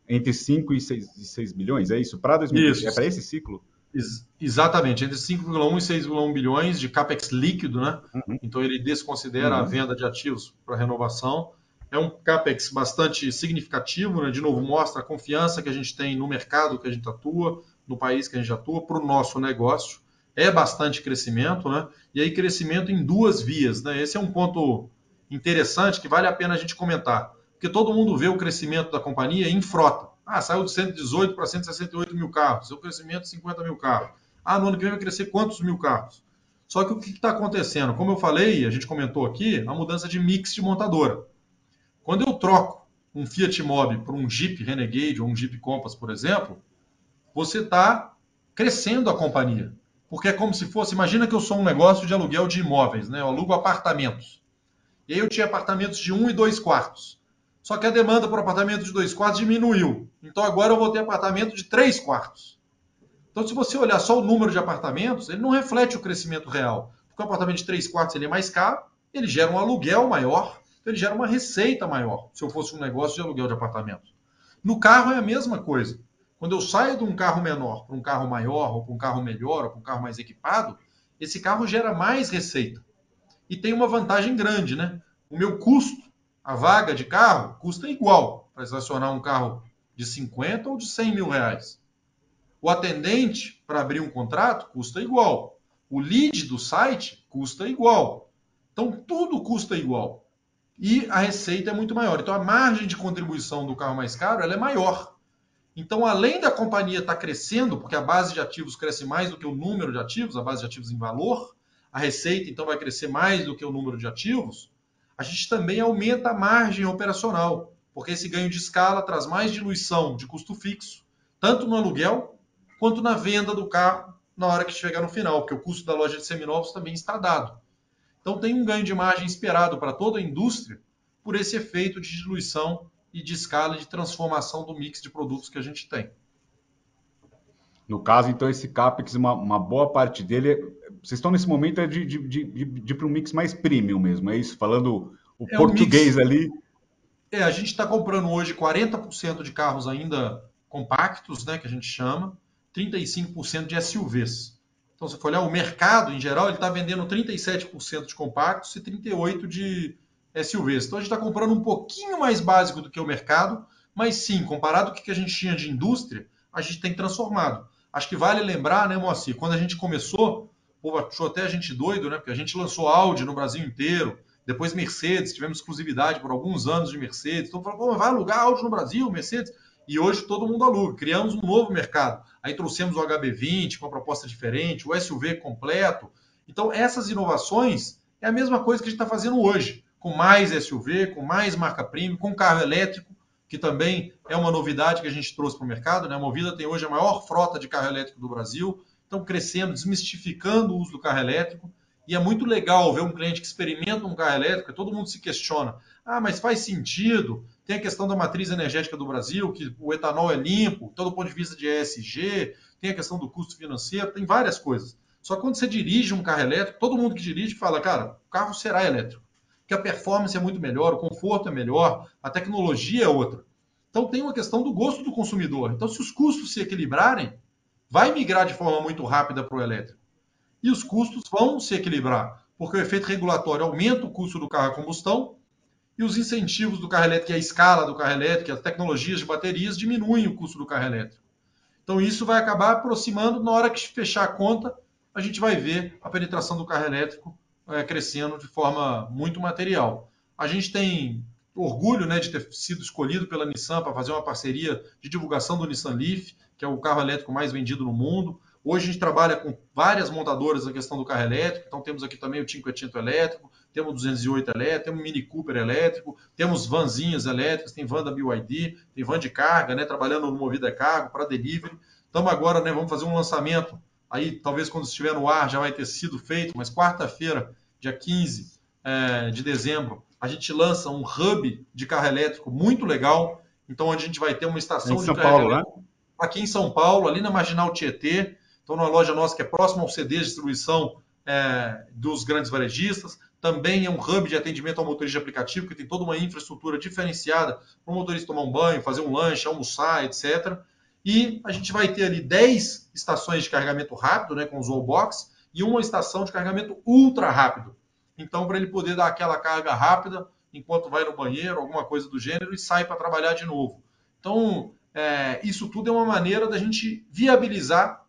entre 5 e 6, e 6 bilhões, é isso? Para 2022, é para esse ciclo? Ex exatamente, entre 5,1 e 6,1 bilhões de CAPEX líquido, né? Uhum. Então ele desconsidera uhum. a venda de ativos para renovação é um capex bastante significativo, né? de novo, mostra a confiança que a gente tem no mercado que a gente atua, no país que a gente atua, para o nosso negócio. É bastante crescimento, né? E aí, crescimento em duas vias, né? Esse é um ponto interessante que vale a pena a gente comentar. Porque todo mundo vê o crescimento da companhia em frota. Ah, saiu de 118 para 168 mil carros, seu crescimento 50 mil carros. Ah, no ano que vem vai crescer quantos mil carros? Só que o que está acontecendo? Como eu falei, a gente comentou aqui, a mudança de mix de montadora. Quando eu troco um Fiat Mobi por um Jeep Renegade ou um Jeep Compass, por exemplo, você está crescendo a companhia. Porque é como se fosse, imagina que eu sou um negócio de aluguel de imóveis, né? Eu alugo apartamentos. E aí eu tinha apartamentos de um e dois quartos. Só que a demanda por apartamento de dois quartos diminuiu. Então agora eu vou ter apartamento de três quartos. Então, se você olhar só o número de apartamentos, ele não reflete o crescimento real. Porque o apartamento de três quartos ele é mais caro, ele gera um aluguel maior, então ele gera uma receita maior, se eu fosse um negócio de aluguel de apartamentos. No carro é a mesma coisa. Quando eu saio de um carro menor para um carro maior, ou para um carro melhor, ou para um carro mais equipado, esse carro gera mais receita. E tem uma vantagem grande, né? O meu custo, a vaga de carro, custa igual para estacionar um carro de 50 ou de 100 mil reais. O atendente, para abrir um contrato, custa igual. O lead do site custa igual. Então, tudo custa igual e a receita é muito maior. Então a margem de contribuição do carro mais caro ela é maior. Então, além da companhia estar tá crescendo, porque a base de ativos cresce mais do que o número de ativos, a base de ativos em valor, a receita então vai crescer mais do que o número de ativos, a gente também aumenta a margem operacional, porque esse ganho de escala traz mais diluição de custo fixo, tanto no aluguel quanto na venda do carro na hora que chegar no final, porque o custo da loja de seminovos também está dado. Então tem um ganho de margem esperado para toda a indústria por esse efeito de diluição e de escala de transformação do mix de produtos que a gente tem. No caso, então, esse CAPEX, uma, uma boa parte dele, vocês estão nesse momento é de, de, de, de, para um mix mais premium mesmo, é isso? Falando o é português um ali. É, a gente está comprando hoje 40% de carros ainda compactos, né, que a gente chama, 35% de SUVs. Então, se for olhar o mercado em geral, ele está vendendo 37% de compactos e 38% de SUVs. Então, a gente está comprando um pouquinho mais básico do que o mercado, mas sim, comparado com o que a gente tinha de indústria, a gente tem transformado. Acho que vale lembrar, né, Moacir, quando a gente começou, o povo achou até a gente doido, né? Porque a gente lançou Audi no Brasil inteiro, depois Mercedes, tivemos exclusividade por alguns anos de Mercedes. Então, falou, vai alugar Audi no Brasil, Mercedes? E hoje todo mundo aluga. Criamos um novo mercado. Aí trouxemos o HB20 com uma proposta diferente, o SUV completo. Então, essas inovações é a mesma coisa que a gente está fazendo hoje, com mais SUV, com mais marca premium, com carro elétrico, que também é uma novidade que a gente trouxe para o mercado. Né? A Movida tem hoje a maior frota de carro elétrico do Brasil, estão crescendo, desmistificando o uso do carro elétrico. E é muito legal ver um cliente que experimenta um carro elétrico todo mundo se questiona: ah, mas faz sentido? Tem a questão da matriz energética do Brasil, que o etanol é limpo, todo ponto de vista de ESG, tem a questão do custo financeiro, tem várias coisas. Só que quando você dirige um carro elétrico, todo mundo que dirige fala, cara, o carro será elétrico. Porque a performance é muito melhor, o conforto é melhor, a tecnologia é outra. Então tem uma questão do gosto do consumidor. Então, se os custos se equilibrarem, vai migrar de forma muito rápida para o elétrico. E os custos vão se equilibrar, porque o efeito regulatório aumenta o custo do carro a combustão e os incentivos do carro elétrico, a escala do carro elétrico, as tecnologias de baterias diminuem o custo do carro elétrico. Então isso vai acabar aproximando na hora que fechar a conta, a gente vai ver a penetração do carro elétrico é, crescendo de forma muito material. A gente tem orgulho né, de ter sido escolhido pela Nissan para fazer uma parceria de divulgação do Nissan Leaf, que é o carro elétrico mais vendido no mundo. Hoje a gente trabalha com várias montadoras na questão do carro elétrico, então temos aqui também o Cinquecento elétrico, temos o 208 elétrico, temos Mini Cooper elétrico, temos vanzinhas elétricas, tem van da BYD, tem van de carga, né, trabalhando no Movida Cargo para delivery. Estamos agora, né, vamos fazer um lançamento, aí talvez quando estiver no ar já vai ter sido feito, mas quarta-feira, dia 15 é, de dezembro, a gente lança um hub de carro elétrico muito legal, então onde a gente vai ter uma estação em São de carro Paulo, elétrico né? aqui em São Paulo, ali na Marginal Tietê, então numa loja nossa que é próxima ao CD de distribuição é, dos grandes varejistas, também é um hub de atendimento ao motorista aplicativo, que tem toda uma infraestrutura diferenciada para o motorista tomar um banho, fazer um lanche, almoçar, etc. E a gente vai ter ali 10 estações de carregamento rápido, né, com os wallbox, e uma estação de carregamento ultra rápido. Então, para ele poder dar aquela carga rápida enquanto vai no banheiro, alguma coisa do gênero, e sai para trabalhar de novo. Então, é, isso tudo é uma maneira da gente viabilizar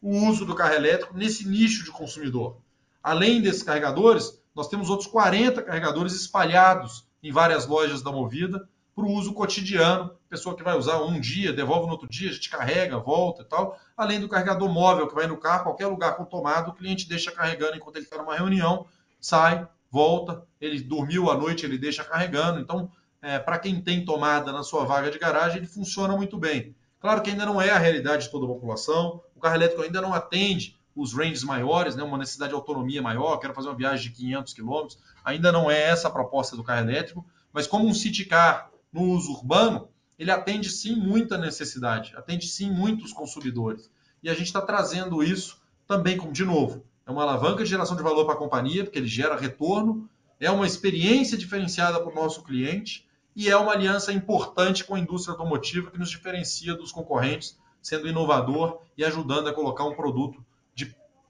o uso do carro elétrico nesse nicho de consumidor. Além desses carregadores, nós temos outros 40 carregadores espalhados em várias lojas da Movida para o uso cotidiano. Pessoa que vai usar um dia, devolve no outro dia, a gente carrega, volta e tal. Além do carregador móvel que vai no carro, qualquer lugar com tomada, o cliente deixa carregando enquanto ele está numa reunião, sai, volta, ele dormiu à noite, ele deixa carregando. Então, é, para quem tem tomada na sua vaga de garagem, ele funciona muito bem. Claro que ainda não é a realidade de toda a população, o carro elétrico ainda não atende os ranges maiores, né, uma necessidade de autonomia maior, quero fazer uma viagem de 500 km, ainda não é essa a proposta do carro elétrico, mas como um city car no uso urbano, ele atende sim muita necessidade, atende sim muitos consumidores. E a gente está trazendo isso também, como de novo, é uma alavanca de geração de valor para a companhia, porque ele gera retorno, é uma experiência diferenciada para o nosso cliente e é uma aliança importante com a indústria automotiva que nos diferencia dos concorrentes, sendo inovador e ajudando a colocar um produto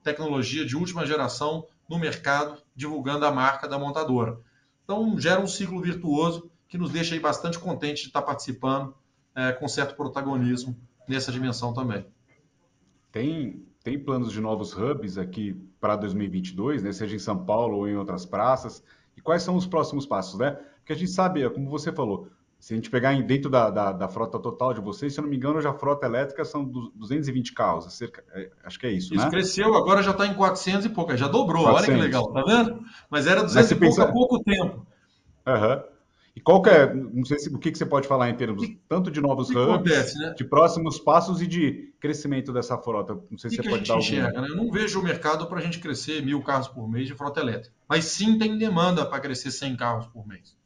tecnologia de última geração no mercado, divulgando a marca da montadora. Então, gera um ciclo virtuoso que nos deixa aí bastante contente de estar participando é, com certo protagonismo nessa dimensão também. Tem, tem planos de novos hubs aqui para 2022, né, seja em São Paulo ou em outras praças? E quais são os próximos passos? Né? Porque a gente sabe, como você falou, se a gente pegar dentro da, da, da, frota total de vocês, se eu não me engano, já a frota elétrica são 220 carros, é cerca, é, acho que é isso, isso né? cresceu, agora já está em 400 e pouco, já dobrou, 400. olha que legal, tá vendo? Mas era 200 Mas e pouco pensa... há pouco tempo. Uhum. E qual que é, não sei se, o que, que você pode falar em termos que, tanto de novos hubs, acontece, né? de próximos passos e de crescimento dessa frota? Não sei se você que pode dar algum... enxerga, né? Eu não vejo o mercado para a gente crescer mil carros por mês de frota elétrica, mas sim tem demanda para crescer 100 carros por mês.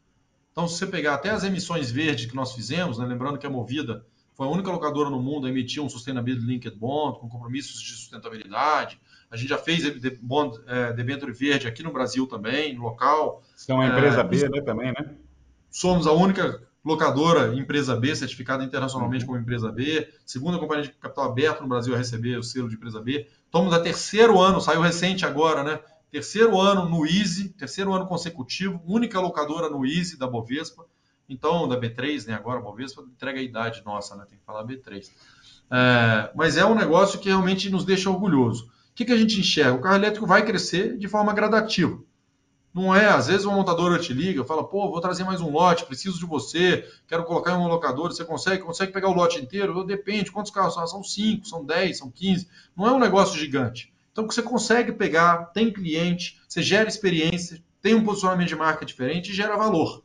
Então, se você pegar até as emissões verdes que nós fizemos, né, lembrando que a Movida foi a única locadora no mundo a emitir um Sustainability Linked Bond com compromissos de sustentabilidade. A gente já fez bond, é, debênture verde aqui no Brasil também, no local. São é a empresa é, B, né, também, né? Somos a única locadora empresa B, certificada internacionalmente uhum. como empresa B, segunda companhia de capital aberto no Brasil a receber o selo de empresa B. Estamos a terceiro ano, saiu recente agora, né? Terceiro ano no Easy, terceiro ano consecutivo, única locadora no Easy da Bovespa, então da B3, né? Agora a Bovespa entrega a idade nossa, né? Tem que falar B3. É, mas é um negócio que realmente nos deixa orgulhoso. O que, que a gente enxerga? O carro elétrico vai crescer de forma gradativa. Não é, às vezes uma montadora te liga, fala, pô, vou trazer mais um lote, preciso de você, quero colocar em uma locadora, você consegue? Consegue pegar o lote inteiro? Depende, quantos carros são? São 5, são 10, são 15. Não é um negócio gigante. Então, você consegue pegar, tem cliente, você gera experiência, tem um posicionamento de marca diferente e gera valor.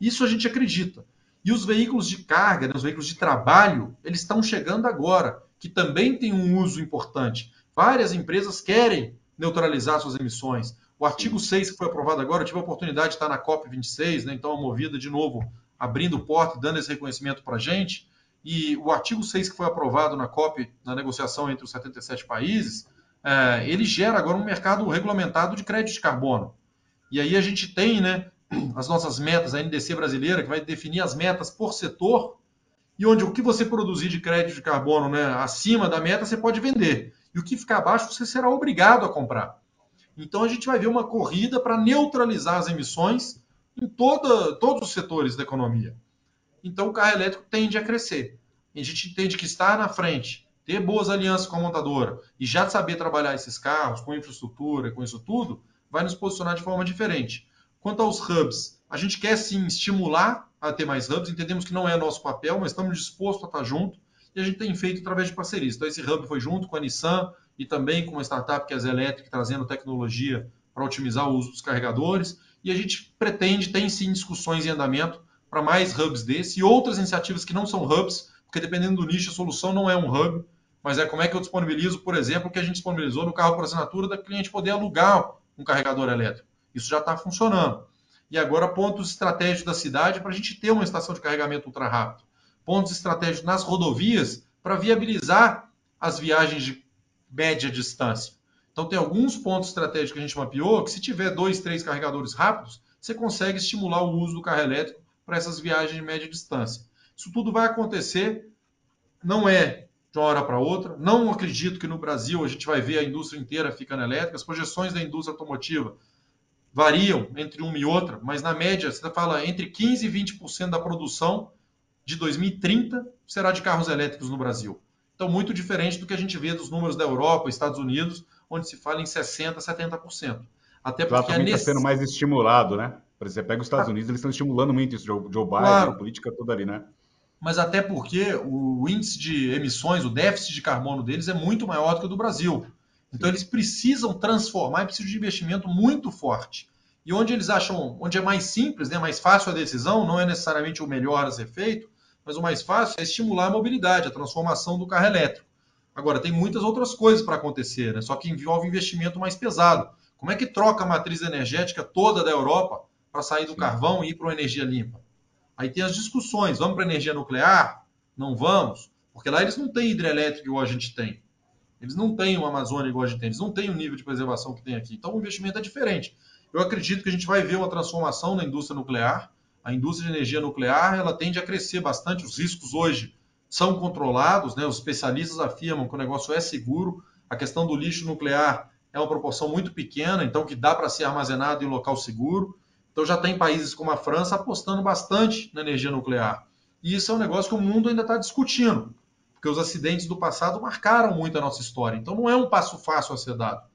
Isso a gente acredita. E os veículos de carga, né, os veículos de trabalho, eles estão chegando agora, que também tem um uso importante. Várias empresas querem neutralizar suas emissões. O artigo 6 que foi aprovado agora, eu tive a oportunidade de estar na COP26, né, então a Movida, de novo, abrindo porta e dando esse reconhecimento para a gente. E o artigo 6 que foi aprovado na COP, na negociação entre os 77 países, é, ele gera agora um mercado regulamentado de crédito de carbono. E aí a gente tem né, as nossas metas, a NDC brasileira, que vai definir as metas por setor, e onde o que você produzir de crédito de carbono né, acima da meta, você pode vender. E o que ficar abaixo, você será obrigado a comprar. Então a gente vai ver uma corrida para neutralizar as emissões em toda, todos os setores da economia. Então o carro elétrico tende a crescer. A gente entende que estar na frente ter boas alianças com a montadora e já saber trabalhar esses carros com infraestrutura, com isso tudo, vai nos posicionar de forma diferente. Quanto aos hubs, a gente quer sim estimular a ter mais hubs, entendemos que não é nosso papel, mas estamos dispostos a estar junto e a gente tem feito através de parcerias. Então, esse hub foi junto com a Nissan e também com uma startup que é a Zelétrica, trazendo tecnologia para otimizar o uso dos carregadores. E a gente pretende, tem sim discussões em andamento para mais hubs desse e outras iniciativas que não são hubs, porque dependendo do nicho, a solução não é um hub, mas é como é que eu disponibilizo, por exemplo, o que a gente disponibilizou no carro por assinatura da cliente poder alugar um carregador elétrico. Isso já está funcionando. E agora pontos estratégicos da cidade para a gente ter uma estação de carregamento ultra rápido. Pontos estratégicos nas rodovias para viabilizar as viagens de média distância. Então tem alguns pontos estratégicos que a gente mapeou que se tiver dois, três carregadores rápidos, você consegue estimular o uso do carro elétrico para essas viagens de média distância. Isso tudo vai acontecer, não é de uma hora para outra. Não acredito que no Brasil a gente vai ver a indústria inteira ficando elétrica. As projeções da indústria automotiva variam entre uma e outra, mas na média você fala entre 15 e 20% da produção de 2030 será de carros elétricos no Brasil. Então, muito diferente do que a gente vê dos números da Europa, Estados Unidos, onde se fala em 60%, 70%. Até porque está nesse... sendo mais estimulado, né? Por exemplo, você pega os Estados ah. Unidos, eles estão estimulando muito isso, Joe Biden, claro. a política toda ali, né? Mas até porque o índice de emissões, o déficit de carbono deles é muito maior do que o do Brasil. Então eles precisam transformar e precisam de investimento muito forte. E onde eles acham, onde é mais simples, né, mais fácil a decisão, não é necessariamente o melhor a ser feito, mas o mais fácil é estimular a mobilidade, a transformação do carro elétrico. Agora, tem muitas outras coisas para acontecer, né? só que envolve investimento mais pesado. Como é que troca a matriz energética toda da Europa para sair do Sim. carvão e ir para uma energia limpa? Aí tem as discussões: vamos para energia nuclear? Não vamos? Porque lá eles não têm hidrelétrica igual a gente tem. Eles não têm uma Amazônia igual a gente tem. Eles não têm o nível de preservação que tem aqui. Então o investimento é diferente. Eu acredito que a gente vai ver uma transformação na indústria nuclear. A indústria de energia nuclear ela tende a crescer bastante. Os riscos hoje são controlados, né? Os especialistas afirmam que o negócio é seguro. A questão do lixo nuclear é uma proporção muito pequena, então que dá para ser armazenado em local seguro. Então já tem países como a França apostando bastante na energia nuclear. E isso é um negócio que o mundo ainda está discutindo, porque os acidentes do passado marcaram muito a nossa história. Então não é um passo fácil a ser dado.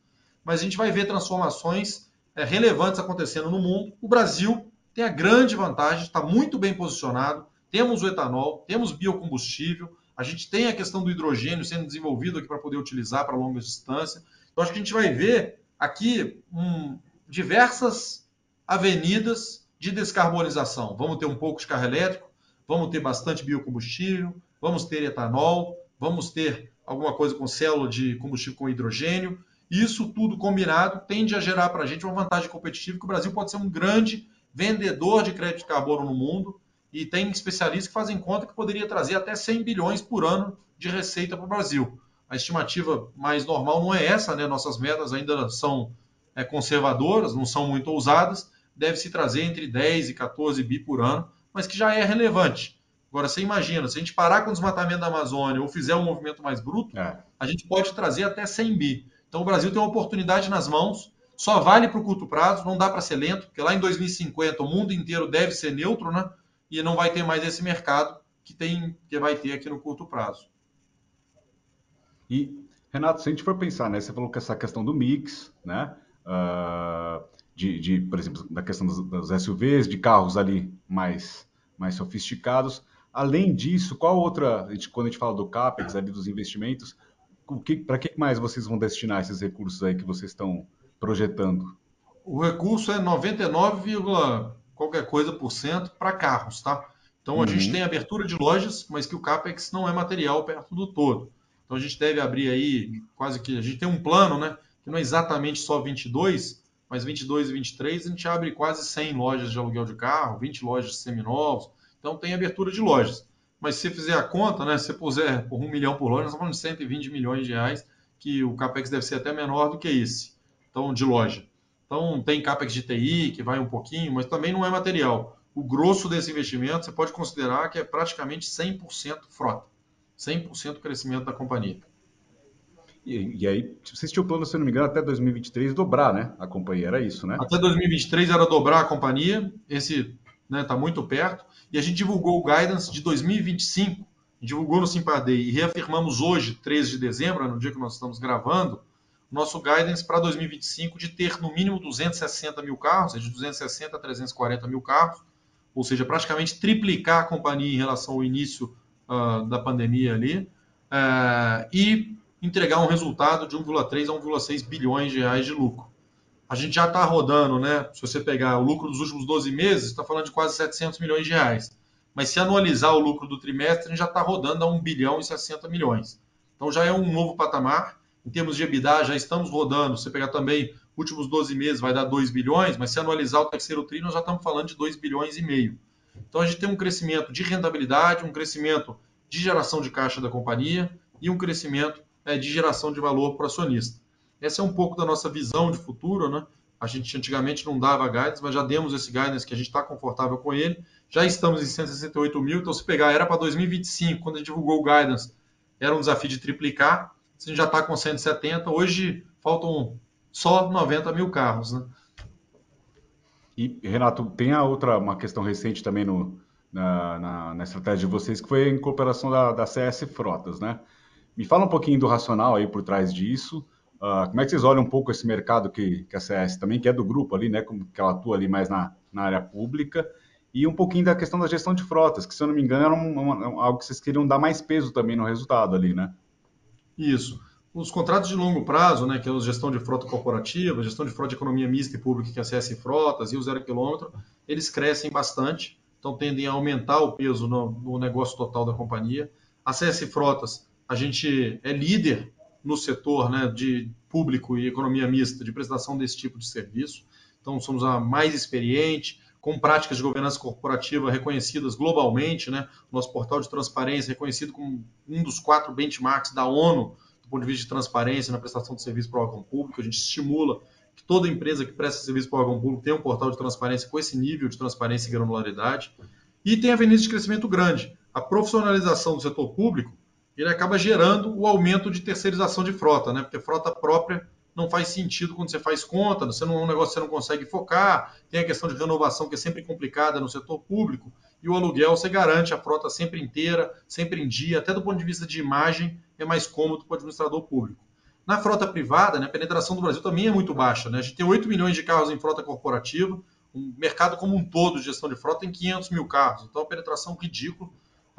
Mas a gente vai ver transformações é, relevantes acontecendo no mundo. O Brasil tem a grande vantagem, está muito bem posicionado. Temos o etanol, temos biocombustível, a gente tem a questão do hidrogênio sendo desenvolvido aqui para poder utilizar para longa distância. Então acho que a gente vai ver aqui um, diversas avenidas de descarbonização. Vamos ter um pouco de carro elétrico, vamos ter bastante biocombustível, vamos ter etanol, vamos ter alguma coisa com célula de combustível com hidrogênio. Isso tudo combinado tende a gerar para a gente uma vantagem competitiva que o Brasil pode ser um grande vendedor de crédito de carbono no mundo e tem especialistas que fazem conta que poderia trazer até 100 bilhões por ano de receita para o Brasil. A estimativa mais normal não é essa, né? Nossas metas ainda são é, conservadoras, não são muito ousadas, deve se trazer entre 10 e 14 bi por ano, mas que já é relevante. Agora, você imagina, se a gente parar com o desmatamento da Amazônia ou fizer um movimento mais bruto, é. a gente pode trazer até 100 bi. Então, o Brasil tem uma oportunidade nas mãos, só vale para o curto prazo, não dá para ser lento, porque lá em 2050 o mundo inteiro deve ser neutro, né? E não vai ter mais esse mercado que, tem, que vai ter aqui no curto prazo. E, Renato, se a gente for pensar, né? Você falou que essa questão do mix, né? Uh, de, de, por exemplo, da questão dos, dos, SUVs, de carros ali mais, mais sofisticados. Além disso, qual outra, gente, quando a gente fala do CAPEX, ali dos investimentos, para que mais vocês vão destinar esses recursos aí que vocês estão projetando? O recurso é 99, qualquer coisa por cento para carros, tá? Então uhum. a gente uhum. tem abertura de lojas, mas que o CAPEX não é material perto do todo. Então a gente deve abrir aí quase que. A gente tem um plano, né? Que não é exatamente só 22, mas 22 e 23 a gente abre quase 100 lojas de aluguel de carro, 20 lojas seminovos, então tem abertura de lojas. Mas se fizer a conta, né, se você puser por um milhão por loja, nós estamos falando de 120 milhões de reais, que o CAPEX deve ser até menor do que esse, então de loja. Então tem CAPEX de TI, que vai um pouquinho, mas também não é material. O grosso desse investimento você pode considerar que é praticamente 100% frota, 100% crescimento da companhia. E, aí, vocês tinham plano, se não me engano, até 2023 dobrar, né? A companhia, era isso, né? Até 2023 era dobrar a companhia, esse né, tá muito perto. E a gente divulgou o guidance de 2025 divulgou no Simpadei e reafirmamos hoje, 13 de dezembro, no dia que nós estamos gravando, nosso guidance para 2025 de ter no mínimo 260 mil carros, de 260 a 340 mil carros, ou seja, praticamente triplicar a companhia em relação ao início uh, da pandemia ali, uh, e entregar um resultado de 1,3 a 1,6 bilhões de reais de lucro. A gente já está rodando, né? Se você pegar o lucro dos últimos 12 meses, está falando de quase 700 milhões de reais. Mas se anualizar o lucro do trimestre, a gente já está rodando a 1 bilhão e 60 milhões. Então já é um novo patamar. Em termos de EBITDA, já estamos rodando. Se você pegar também últimos 12 meses, vai dar 2 bilhões, mas se anualizar o terceiro tri, nós já estamos falando de 2 bilhões e meio. Então a gente tem um crescimento de rentabilidade, um crescimento de geração de caixa da companhia e um crescimento de geração de valor para o acionista. Essa é um pouco da nossa visão de futuro, né? A gente antigamente não dava guidance, mas já demos esse guidance que a gente está confortável com ele. Já estamos em 168 mil, então se pegar, era para 2025, quando a gente divulgou o guidance, era um desafio de triplicar. A gente já está com 170, hoje faltam só 90 mil carros, né? E, Renato, tem a outra, uma questão recente também no, na, na, na estratégia de vocês, que foi a incorporação da, da CS Frotas, né? Me fala um pouquinho do racional aí por trás disso. Uh, como é que vocês olham um pouco esse mercado que, que a CS também, que é do grupo ali, né? Como que ela atua ali mais na, na área pública. E um pouquinho da questão da gestão de frotas, que se eu não me engano era um, um, algo que vocês queriam dar mais peso também no resultado ali, né? Isso. Os contratos de longo prazo, né, que é a gestão de frota corporativa, gestão de frota de economia mista e pública, que é a CS Frotas e o zero quilômetro, eles crescem bastante, então tendem a aumentar o peso no, no negócio total da companhia. A CS Frotas, a gente é líder no setor né, de público e economia mista de prestação desse tipo de serviço. Então, somos a mais experiente, com práticas de governança corporativa reconhecidas globalmente. Né? Nosso portal de transparência reconhecido como um dos quatro benchmarks da ONU do ponto de vista de transparência na prestação de serviço para o órgão público. A gente estimula que toda empresa que presta serviço para o órgão público tenha um portal de transparência com esse nível de transparência e granularidade. E tem avenidas de crescimento grande. A profissionalização do setor público ele acaba gerando o aumento de terceirização de frota, né? Porque frota própria não faz sentido quando você faz conta, você não é um negócio que você não consegue focar, tem a questão de renovação que é sempre complicada no setor público, e o aluguel você garante a frota sempre inteira, sempre em dia, até do ponto de vista de imagem, é mais cômodo para o administrador público. Na frota privada, né, a penetração do Brasil também é muito baixa. Né? A gente tem 8 milhões de carros em frota corporativa, um mercado como um todo de gestão de frota tem 500 mil carros, então a penetração ridícula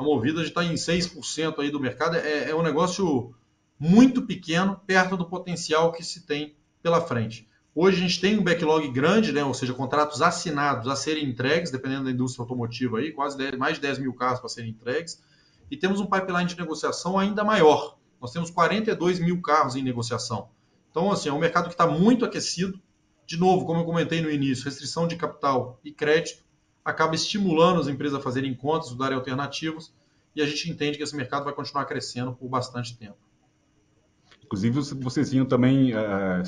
a Movida está em 6% aí do mercado. É, é um negócio muito pequeno, perto do potencial que se tem pela frente. Hoje a gente tem um backlog grande, né? ou seja, contratos assinados a serem entregues, dependendo da indústria automotiva, aí, quase 10, mais de 10 mil carros para serem entregues. E temos um pipeline de negociação ainda maior. Nós temos 42 mil carros em negociação. Então, assim, é um mercado que está muito aquecido. De novo, como eu comentei no início, restrição de capital e crédito acaba estimulando as empresas a fazerem contas, darem alternativas, e a gente entende que esse mercado vai continuar crescendo por bastante tempo. Inclusive, vocês vinham também uh,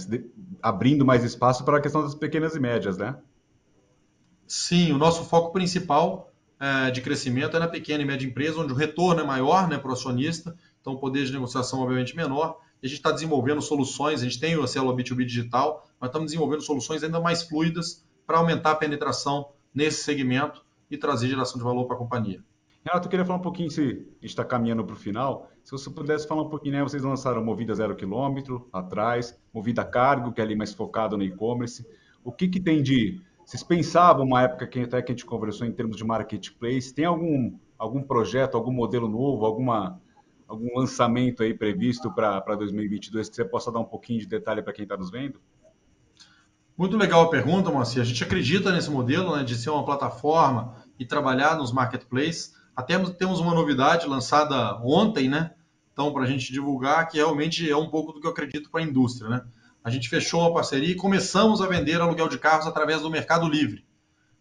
abrindo mais espaço para a questão das pequenas e médias, né? Sim, o nosso foco principal uh, de crescimento é na pequena e média empresa, onde o retorno é maior né, para o acionista, então o poder de negociação obviamente menor. E a gente está desenvolvendo soluções, a gente tem o célula B2B digital, mas estamos desenvolvendo soluções ainda mais fluidas para aumentar a penetração nesse segmento e trazer geração de valor para a companhia. Renato, eu queria falar um pouquinho, se a gente está caminhando para o final, se você pudesse falar um pouquinho, né, vocês lançaram Movida Zero Quilômetro atrás, Movida Cargo, que é ali mais focado no e-commerce. O que, que tem de... Vocês pensavam uma época que até que a gente conversou em termos de marketplace, tem algum, algum projeto, algum modelo novo, alguma, algum lançamento aí previsto para 2022 que você possa dar um pouquinho de detalhe para quem está nos vendo? Muito legal a pergunta, Moacir. A gente acredita nesse modelo né, de ser uma plataforma e trabalhar nos marketplaces. Até temos uma novidade lançada ontem, né? Então, para a gente divulgar, que realmente é um pouco do que eu acredito para a indústria, né? A gente fechou uma parceria e começamos a vender aluguel de carros através do Mercado Livre.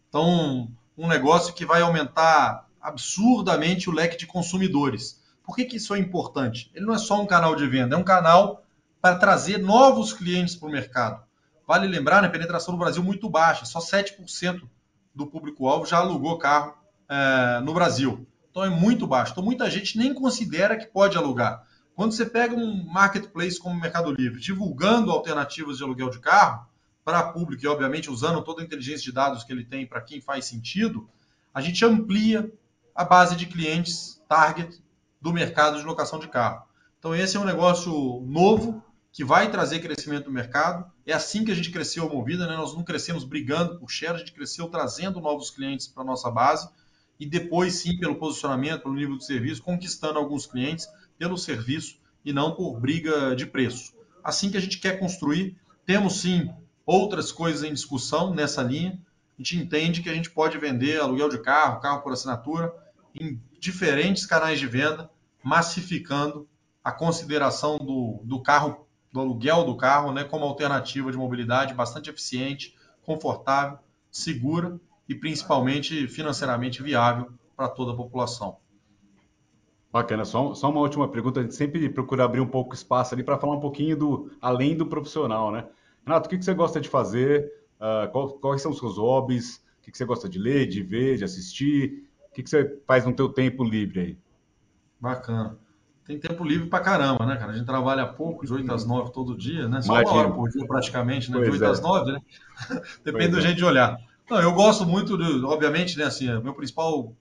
Então, um negócio que vai aumentar absurdamente o leque de consumidores. Por que, que isso é importante? Ele não é só um canal de venda, é um canal para trazer novos clientes para o mercado. Vale lembrar, né, penetração no Brasil muito baixa, só 7% do público-alvo já alugou carro é, no Brasil. Então é muito baixo. Então muita gente nem considera que pode alugar. Quando você pega um marketplace como o Mercado Livre, divulgando alternativas de aluguel de carro para público e, obviamente, usando toda a inteligência de dados que ele tem para quem faz sentido, a gente amplia a base de clientes target do mercado de locação de carro. Então, esse é um negócio novo que vai trazer crescimento no mercado. É assim que a gente cresceu a Movida, né? Nós não crescemos brigando por share, a gente cresceu trazendo novos clientes para a nossa base e depois sim pelo posicionamento, pelo nível de serviço, conquistando alguns clientes pelo serviço e não por briga de preço. Assim que a gente quer construir, temos sim outras coisas em discussão nessa linha. A gente entende que a gente pode vender aluguel de carro, carro por assinatura, em diferentes canais de venda, massificando a consideração do, do carro do aluguel do carro né, como alternativa de mobilidade bastante eficiente, confortável, segura e principalmente financeiramente viável para toda a população. Bacana, só, só uma última pergunta, a gente sempre procura abrir um pouco espaço ali para falar um pouquinho do além do profissional, né? Renato, o que, que você gosta de fazer? Uh, qual, quais são os seus hobbies? O que, que você gosta de ler, de ver, de assistir? O que, que você faz no teu tempo livre aí? Bacana tem tempo livre pra caramba, né, cara? A gente trabalha pouco, de 8 às 9 todo dia, né? Só Imagina. uma hora por dia praticamente, né? De 8 é. às 9, né? Depende pois do é. jeito de olhar. Não, eu gosto muito, de, obviamente, né, assim, meu principal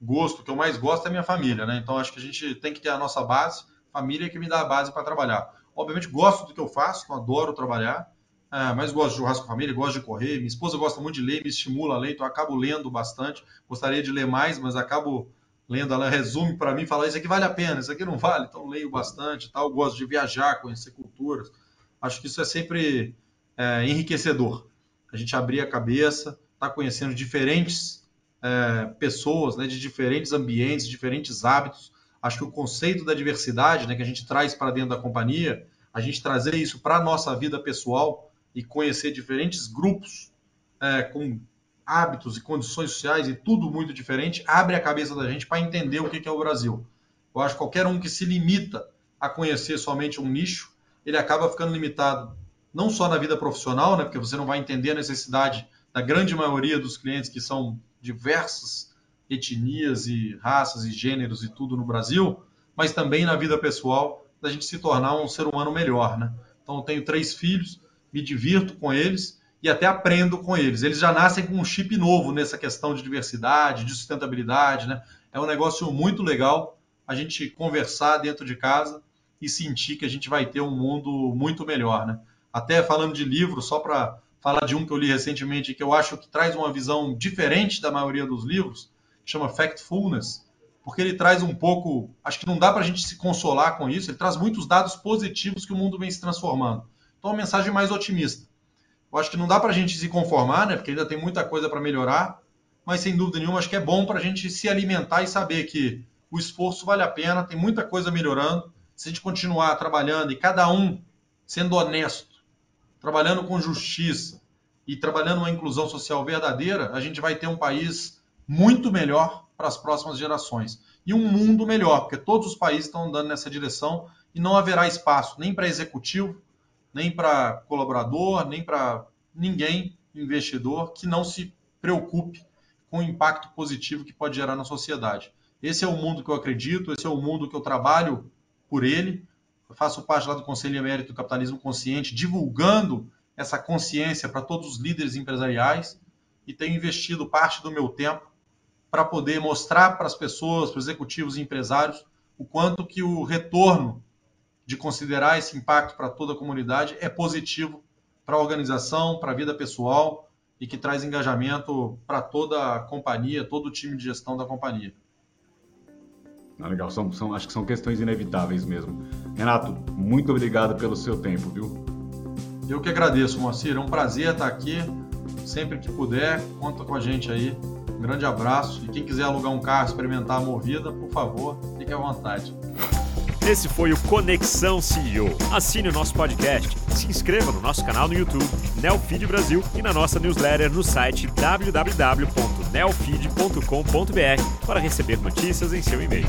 gosto, que eu mais gosto é minha família, né? Então acho que a gente tem que ter a nossa base, família que me dá a base para trabalhar. Obviamente gosto do que eu faço, adoro trabalhar, é, mas gosto de churrasco com família, gosto de correr. Minha esposa gosta muito de ler, me estimula a ler, então acabo lendo bastante. Gostaria de ler mais, mas acabo lendo, ela resume para mim, fala isso aqui vale a pena, isso aqui não vale, então leio bastante, tal, gosto de viajar, conhecer culturas. Acho que isso é sempre é, enriquecedor. A gente abrir a cabeça, tá conhecendo diferentes é, pessoas, né, de diferentes ambientes, diferentes hábitos. Acho que o conceito da diversidade, né, que a gente traz para dentro da companhia, a gente trazer isso para a nossa vida pessoal e conhecer diferentes grupos é, com hábitos e condições sociais e tudo muito diferente, abre a cabeça da gente para entender o que é o Brasil. Eu acho que qualquer um que se limita a conhecer somente um nicho, ele acaba ficando limitado não só na vida profissional, né, porque você não vai entender a necessidade da grande maioria dos clientes que são diversas etnias e raças e gêneros e tudo no Brasil, mas também na vida pessoal da gente se tornar um ser humano melhor, né? Então eu tenho três filhos, me divirto com eles e até aprendo com eles. Eles já nascem com um chip novo nessa questão de diversidade, de sustentabilidade, né? É um negócio muito legal a gente conversar dentro de casa e sentir que a gente vai ter um mundo muito melhor, né? Até falando de livro, só para falar de um que eu li recentemente que eu acho que traz uma visão diferente da maioria dos livros, que chama Factfulness, porque ele traz um pouco, acho que não dá para a gente se consolar com isso, ele traz muitos dados positivos que o mundo vem se transformando. Então, uma mensagem mais otimista. Eu acho que não dá para a gente se conformar, né? Porque ainda tem muita coisa para melhorar, mas sem dúvida nenhuma acho que é bom para a gente se alimentar e saber que o esforço vale a pena, tem muita coisa melhorando. Se a gente continuar trabalhando e cada um sendo honesto, trabalhando com justiça e trabalhando uma inclusão social verdadeira, a gente vai ter um país muito melhor para as próximas gerações e um mundo melhor, porque todos os países estão andando nessa direção e não haverá espaço nem para executivo, nem para colaborador, nem para ninguém, investidor, que não se preocupe com o impacto positivo que pode gerar na sociedade. Esse é o mundo que eu acredito, esse é o mundo que eu trabalho por ele. Eu faço parte lá do Conselho Emérito do Capitalismo Consciente, divulgando essa consciência para todos os líderes empresariais e tenho investido parte do meu tempo para poder mostrar para as pessoas, para os executivos e empresários, o quanto que o retorno de considerar esse impacto para toda a comunidade é positivo para a organização, para a vida pessoal e que traz engajamento para toda a companhia, todo o time de gestão da companhia. Ah, legal, são, são, acho que são questões inevitáveis mesmo. Renato, muito obrigado pelo seu tempo, viu? Eu que agradeço, Moacir. É um prazer estar aqui. Sempre que puder, conta com a gente aí. Um grande abraço. E quem quiser alugar um carro, experimentar a movida, por favor, fique à vontade. Esse foi o Conexão CEO. Assine o nosso podcast, se inscreva no nosso canal no YouTube, Neofeed Brasil, e na nossa newsletter no site www.neofeed.com.br para receber notícias em seu e-mail.